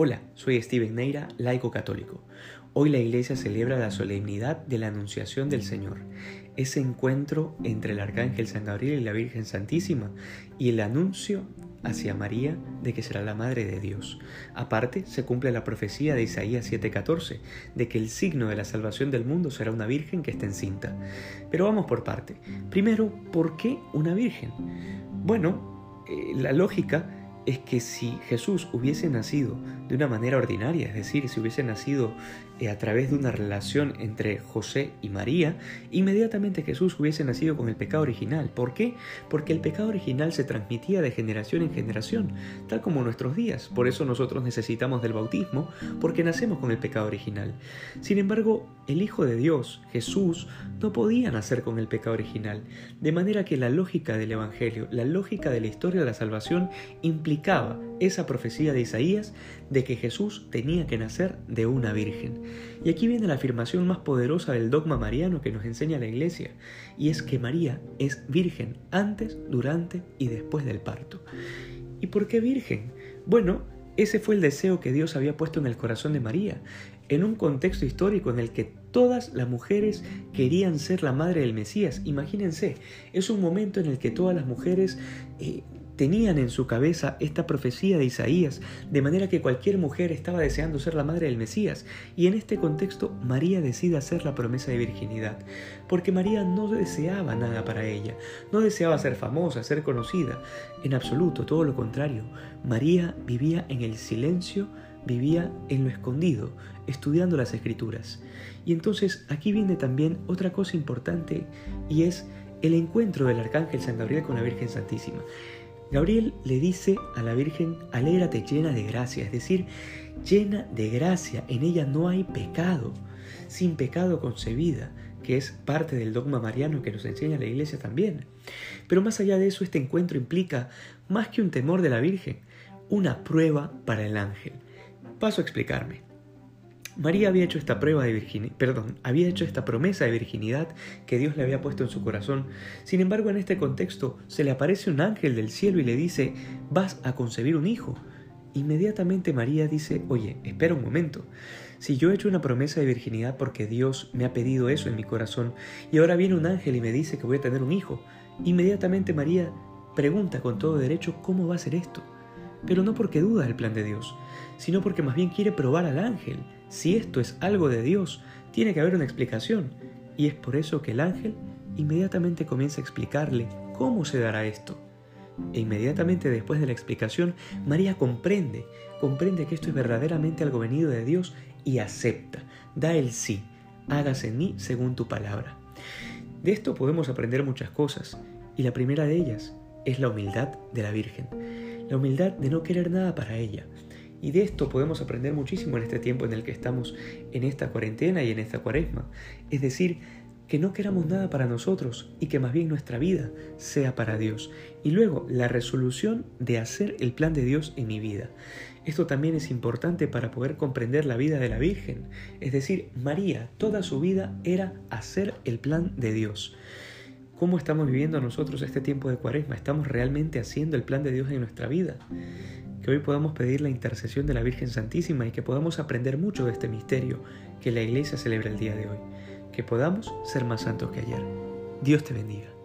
Hola, soy Steven Neira, laico católico. Hoy la iglesia celebra la solemnidad de la Anunciación del Señor, ese encuentro entre el Arcángel San Gabriel y la Virgen Santísima y el anuncio hacia María de que será la Madre de Dios. Aparte, se cumple la profecía de Isaías 7:14, de que el signo de la salvación del mundo será una Virgen que esté encinta. Pero vamos por parte. Primero, ¿por qué una Virgen? Bueno, eh, la lógica es que si Jesús hubiese nacido de una manera ordinaria, es decir, si hubiese nacido eh, a través de una relación entre José y María, inmediatamente Jesús hubiese nacido con el pecado original. ¿Por qué? Porque el pecado original se transmitía de generación en generación, tal como nuestros días. Por eso nosotros necesitamos del bautismo, porque nacemos con el pecado original. Sin embargo, el Hijo de Dios, Jesús, no podía nacer con el pecado original, de manera que la lógica del Evangelio, la lógica de la historia de la salvación implicaba esa profecía de Isaías de que Jesús tenía que nacer de una virgen. Y aquí viene la afirmación más poderosa del dogma mariano que nos enseña la Iglesia, y es que María es virgen antes, durante y después del parto. ¿Y por qué virgen? Bueno, ese fue el deseo que Dios había puesto en el corazón de María, en un contexto histórico en el que todas las mujeres querían ser la madre del Mesías. Imagínense, es un momento en el que todas las mujeres eh, tenían en su cabeza esta profecía de Isaías, de manera que cualquier mujer estaba deseando ser la madre del Mesías, y en este contexto María decide hacer la promesa de virginidad, porque María no deseaba nada para ella, no deseaba ser famosa, ser conocida, en absoluto, todo lo contrario, María vivía en el silencio, vivía en lo escondido, estudiando las escrituras. Y entonces aquí viene también otra cosa importante, y es el encuentro del arcángel San Gabriel con la Virgen Santísima. Gabriel le dice a la Virgen, alégrate llena de gracia, es decir, llena de gracia, en ella no hay pecado, sin pecado concebida, que es parte del dogma mariano que nos enseña la Iglesia también. Pero más allá de eso, este encuentro implica, más que un temor de la Virgen, una prueba para el ángel. Paso a explicarme. María había hecho esta prueba de virginidad, perdón, había hecho esta promesa de virginidad que Dios le había puesto en su corazón. Sin embargo, en este contexto se le aparece un ángel del cielo y le dice, vas a concebir un hijo. Inmediatamente María dice, oye, espera un momento. Si yo he hecho una promesa de virginidad porque Dios me ha pedido eso en mi corazón y ahora viene un ángel y me dice que voy a tener un hijo, inmediatamente María pregunta con todo derecho cómo va a ser esto. Pero no porque duda del plan de Dios, sino porque más bien quiere probar al ángel si esto es algo de Dios, tiene que haber una explicación. Y es por eso que el ángel inmediatamente comienza a explicarle cómo se dará esto. E inmediatamente después de la explicación, María comprende, comprende que esto es verdaderamente algo venido de Dios y acepta, da el sí, hágase en mí según tu palabra. De esto podemos aprender muchas cosas, y la primera de ellas es la humildad de la Virgen, la humildad de no querer nada para ella, y de esto podemos aprender muchísimo en este tiempo en el que estamos en esta cuarentena y en esta cuaresma. Es decir, que no queramos nada para nosotros y que más bien nuestra vida sea para Dios. Y luego la resolución de hacer el plan de Dios en mi vida. Esto también es importante para poder comprender la vida de la Virgen. Es decir, María, toda su vida era hacer el plan de Dios. ¿Cómo estamos viviendo nosotros este tiempo de cuaresma? ¿Estamos realmente haciendo el plan de Dios en nuestra vida? Que hoy podamos pedir la intercesión de la Virgen Santísima y que podamos aprender mucho de este misterio que la Iglesia celebra el día de hoy, que podamos ser más santos que ayer. Dios te bendiga.